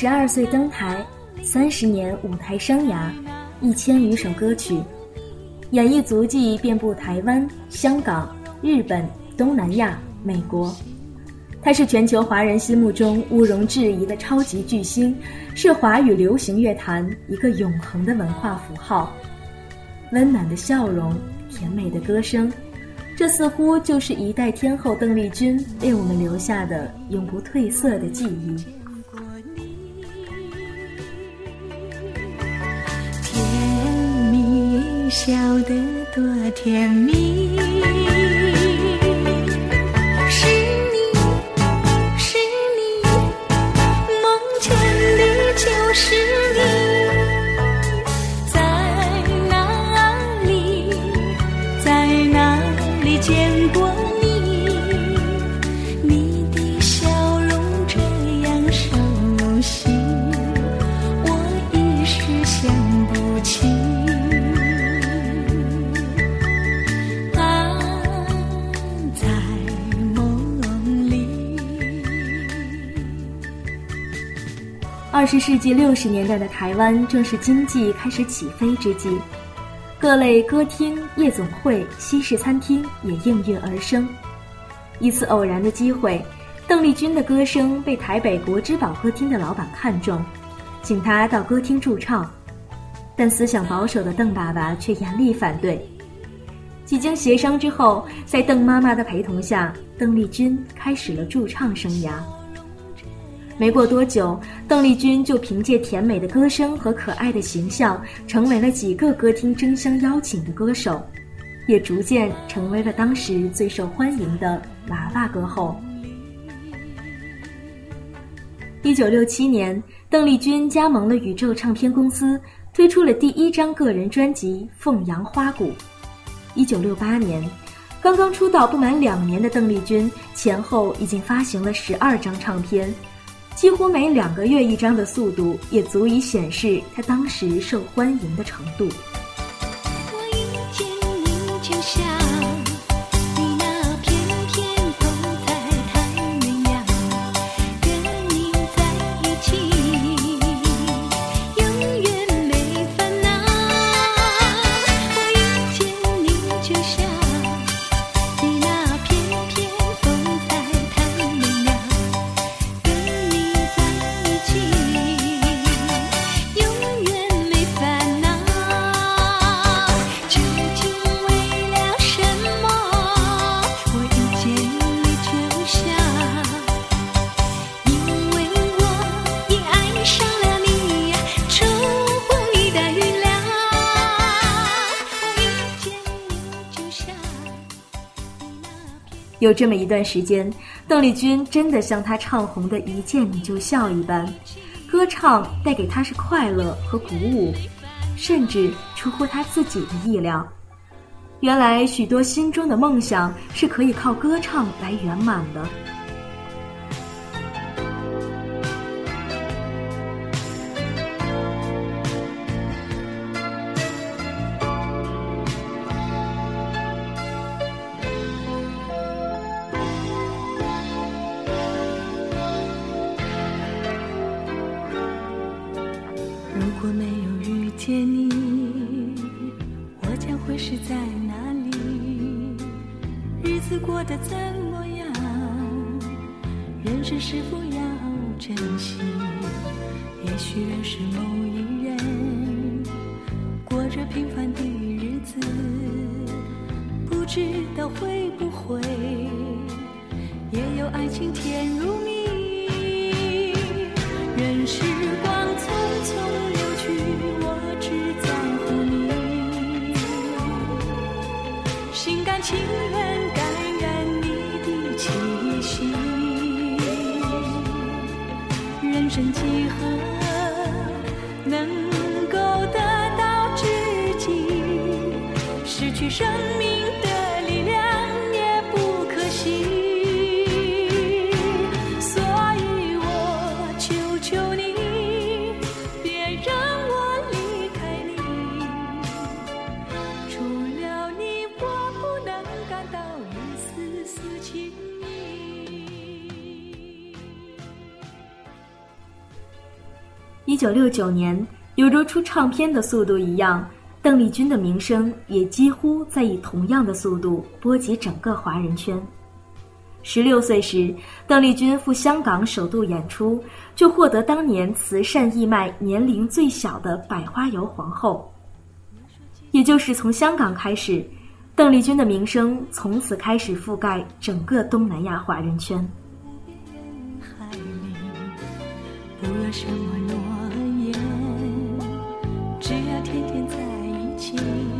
十二岁登台，三十年舞台生涯，一千余首歌曲，演绎足迹遍布台湾、香港、日本、东南亚、美国。他是全球华人心目中毋容置疑的超级巨星，是华语流行乐坛一个永恒的文化符号。温暖的笑容，甜美的歌声，这似乎就是一代天后邓丽君为我们留下的永不褪色的记忆。笑得多甜蜜。世纪六十年代的台湾正是经济开始起飞之际，各类歌厅、夜总会、西式餐厅也应运而生。一次偶然的机会，邓丽君的歌声被台北国之宝歌厅的老板看中，请她到歌厅驻唱，但思想保守的邓爸爸却严厉反对。几经协商之后，在邓妈妈的陪同下，邓丽君开始了驻唱生涯。没过多久，邓丽君就凭借甜美的歌声和可爱的形象，成为了几个歌厅争相邀请的歌手，也逐渐成为了当时最受欢迎的娃娃歌后。一九六七年，邓丽君加盟了宇宙唱片公司，推出了第一张个人专辑《凤阳花鼓》。一九六八年，刚刚出道不满两年的邓丽君，前后已经发行了十二张唱片。几乎每两个月一张的速度，也足以显示他当时受欢迎的程度。有这么一段时间，邓丽君真的像她唱红的一见你就笑一般，歌唱带给她是快乐和鼓舞，甚至出乎她自己的意料。原来许多心中的梦想是可以靠歌唱来圆满的。不知道会不会也有爱情甜如蜜？人世。求你别让我离开你。除了你我不能感到一丝丝情意一九六九年犹如出唱片的速度一样邓丽君的名声也几乎在以同样的速度波及整个华人圈。十六岁时，邓丽君赴香港首度演出，就获得当年慈善义卖年龄最小的百花油皇后。也就是从香港开始，邓丽君的名声从此开始覆盖整个东南亚华人圈。不要什么诺言，只要天天在一起。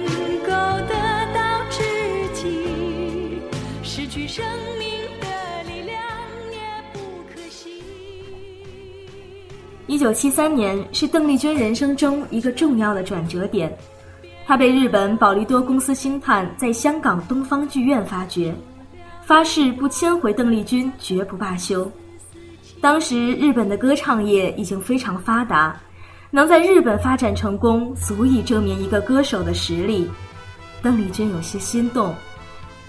九七三年是邓丽君人生中一个重要的转折点，她被日本宝利多公司星探在香港东方剧院发掘，发誓不签回邓丽君绝不罢休。当时日本的歌唱业已经非常发达。能在日本发展成功，足以证明一个歌手的实力。邓丽君有些心动，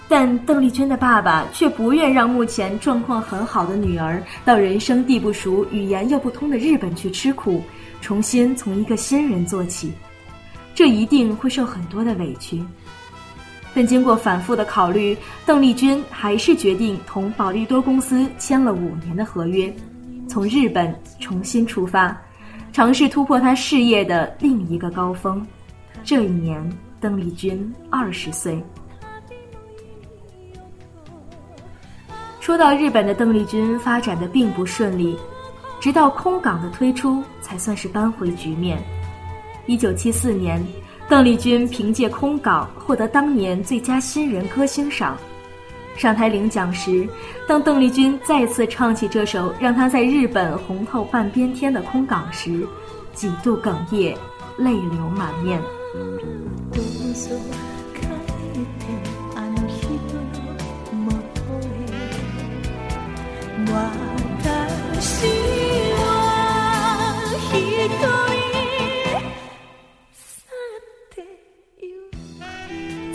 但邓丽君的爸爸却不愿让目前状况很好的女儿到人生地不熟、语言又不通的日本去吃苦，重新从一个新人做起，这一定会受很多的委屈。但经过反复的考虑，邓丽君还是决定同宝利多公司签了五年的合约，从日本重新出发。尝试突破他事业的另一个高峰。这一年，邓丽君二十岁。说到日本的邓丽君发展的并不顺利，直到空港的推出才算是扳回局面。一九七四年，邓丽君凭借空港获得当年最佳新人歌星赏。上台领奖时，当邓丽君再次唱起这首让她在日本红透半边天的《空港》时，几度哽咽，泪流满面。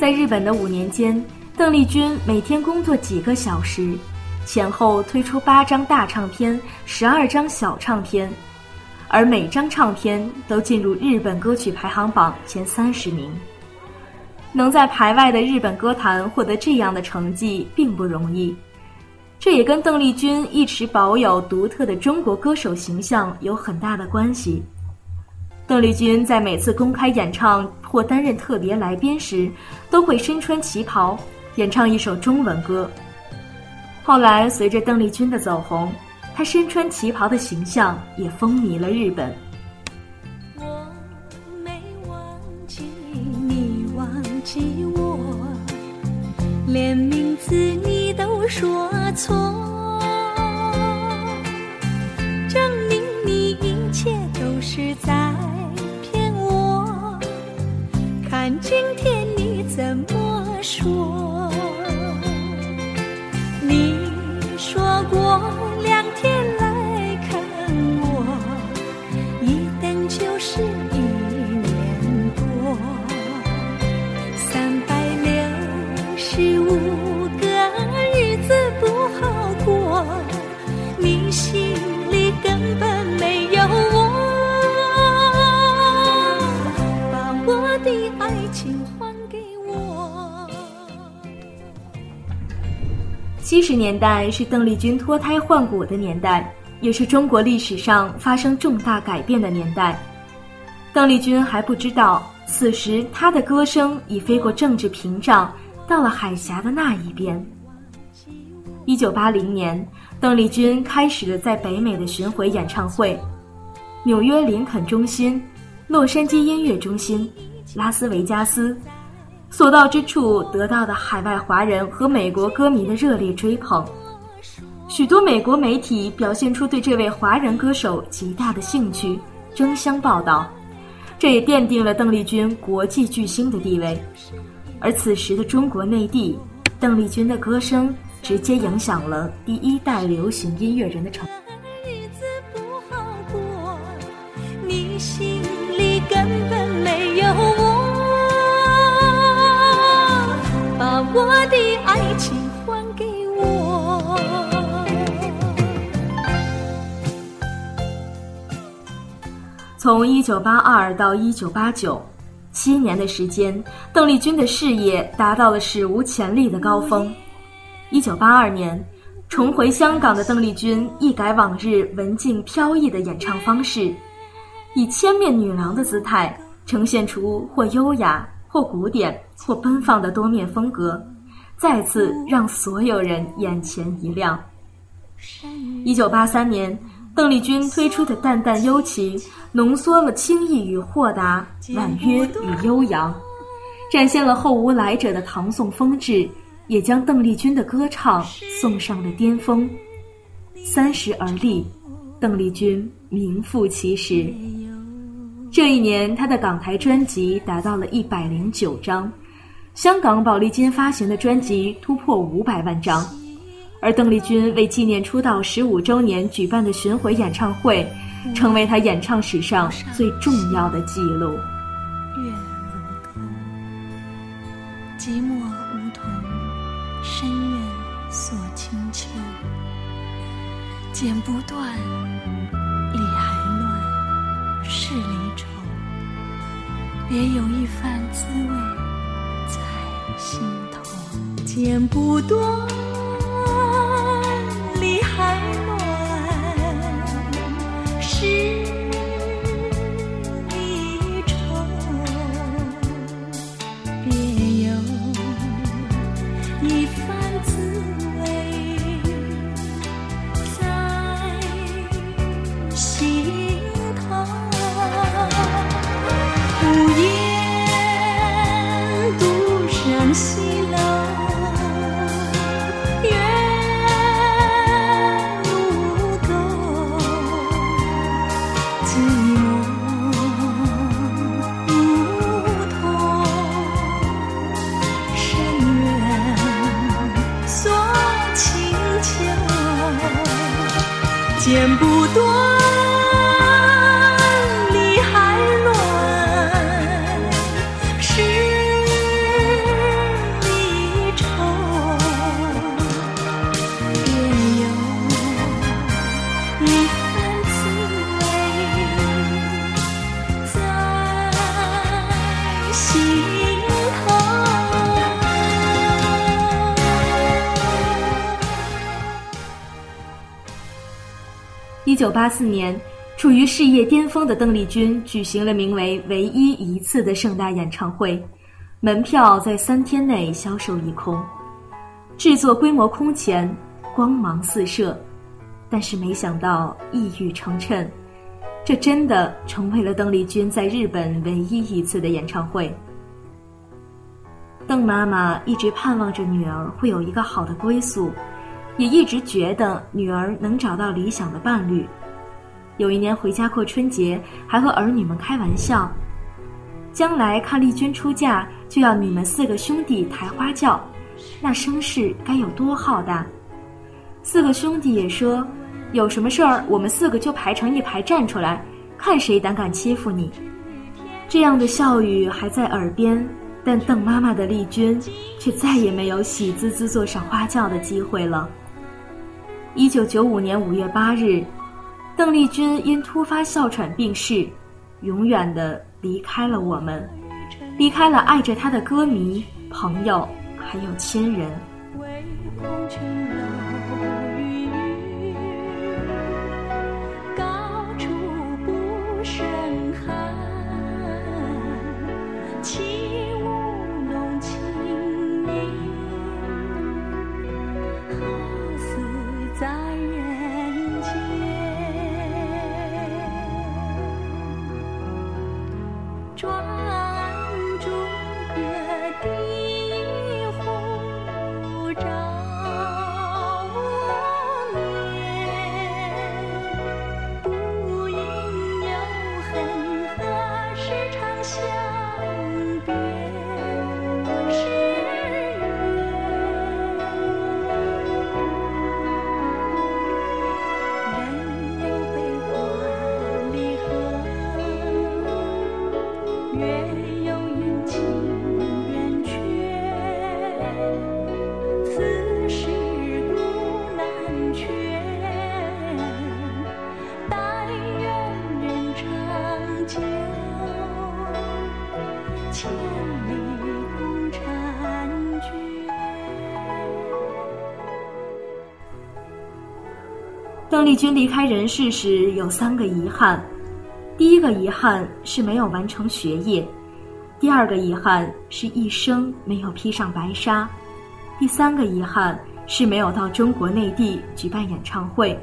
在日本的五年间。邓丽君每天工作几个小时，前后推出八张大唱片、十二张小唱片，而每张唱片都进入日本歌曲排行榜前三十名。能在排外的日本歌坛获得这样的成绩并不容易，这也跟邓丽君一直保有独特的中国歌手形象有很大的关系。邓丽君在每次公开演唱或担任特别来宾时，都会身穿旗袍。演唱一首中文歌。后来，随着邓丽君的走红，她身穿旗袍的形象也风靡了日本。我没忘记你，忘记我，连名字你都说错，七十年代是邓丽君脱胎换骨的年代，也是中国历史上发生重大改变的年代。邓丽君还不知道，此时她的歌声已飞过政治屏障，到了海峡的那一边。一九八零年，邓丽君开始了在北美的巡回演唱会，纽约林肯中心、洛杉矶音乐中心、拉斯维加斯。所到之处得到的海外华人和美国歌迷的热烈追捧，许多美国媒体表现出对这位华人歌手极大的兴趣，争相报道，这也奠定了邓丽君国际巨星的地位。而此时的中国内地，邓丽君的歌声直接影响了第一代流行音乐人的成。我的爱情还给我。从一九八二到一九八九，七年的时间，邓丽君的事业达到了史无前例的高峰。一九八二年，重回香港的邓丽君一改往日文静飘逸的演唱方式，以千面女郎的姿态呈现出或优雅、或古典、或奔放的多面风格，再次让所有人眼前一亮。一九八三年，邓丽君推出的《淡淡幽情》浓缩了轻易与豁达、婉约与悠扬，展现了后无来者的唐宋风致。也将邓丽君的歌唱送上了巅峰。三十而立，邓丽君名副其实。这一年，她的港台专辑达到了一百零九张，香港宝丽金发行的专辑突破五百万张，而邓丽君为纪念出道十五周年举办的巡回演唱会，成为她演唱史上最重要的记录。月如钩，寂寞梧桐，深院锁清秋。剪不断，理还乱，是离愁。别有一番滋味剪不多，剪不多，一九八四年处于事业巅峰的邓丽君举行了名为唯一一次的盛大演唱会门票在三天内销售一空。制作规模空前光芒四射。但是没想到一语成谶这真的成为了邓丽君在日本唯一一次的演唱会。邓妈妈一直盼望着女儿会有一个好的归宿也一直觉得女儿能找到理想的伴侣。有一年回家过春节，还和儿女们开玩笑：将来看丽君出嫁，就要你们四个兄弟抬花轿，那声势该有多浩大！四个兄弟也说：“有什么事儿，我们四个就排成一排站出来，看谁胆敢欺负你。”这样的笑语还在耳边，但邓妈妈的丽君却再也没有喜滋滋坐上花轿的机会了。一九九五年五月八日，邓丽君因突发哮喘病逝，永远的离开了我们，离开了爱着她的歌迷、朋友，还有亲人。丽君离开人世时有三个遗憾：第一个遗憾是没有完成学业；第二个遗憾是一生没有披上白纱；第三个遗憾是没有到中国内地举办演唱会。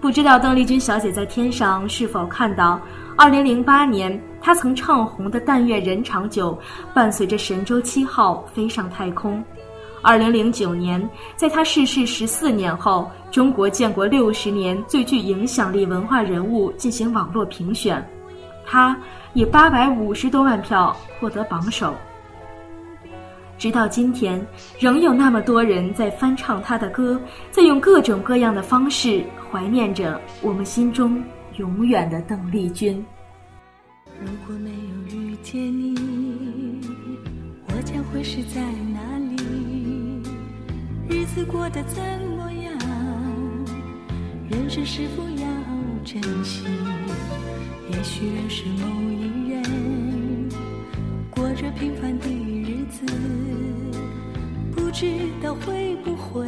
不知道邓丽君小姐在天上是否看到，2008年她曾唱红的《但愿人长久》，伴随着神舟七号飞上太空。2009年，在他逝世十四年后，中国建国六十年最具影响力文化人物进行网络评选，他以850多万票获得榜首。直到今天，仍有那么多人在翻唱他的歌，在用各种各样的方式怀念着我们心中永远的邓丽君。如果没有遇见你，我将会是在哪？日子过得怎么样？人生是否要珍惜？也许认识某一人，过着平凡的日子。不知道会不会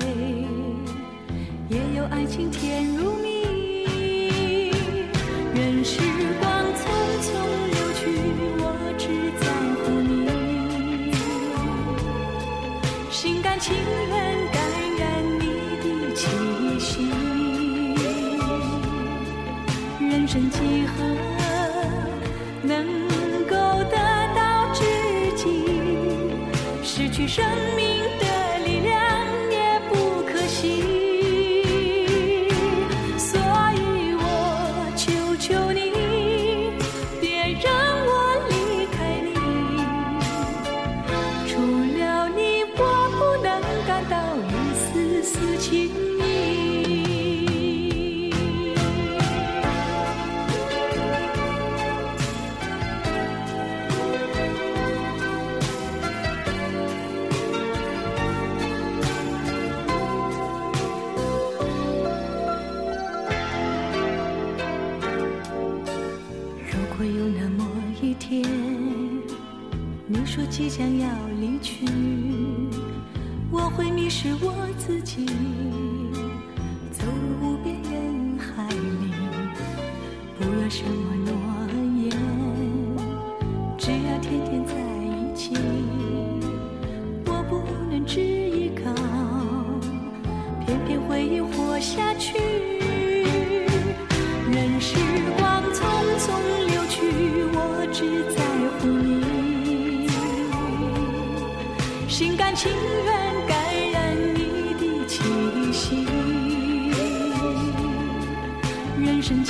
也有爱情甜如蜜？情愿感染你的气息。人生几何去，我会迷失我自己，走入无边人海里。不要什么诺言，只要天天在一起。我不能只依靠，偏偏回忆活下去。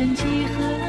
人生几何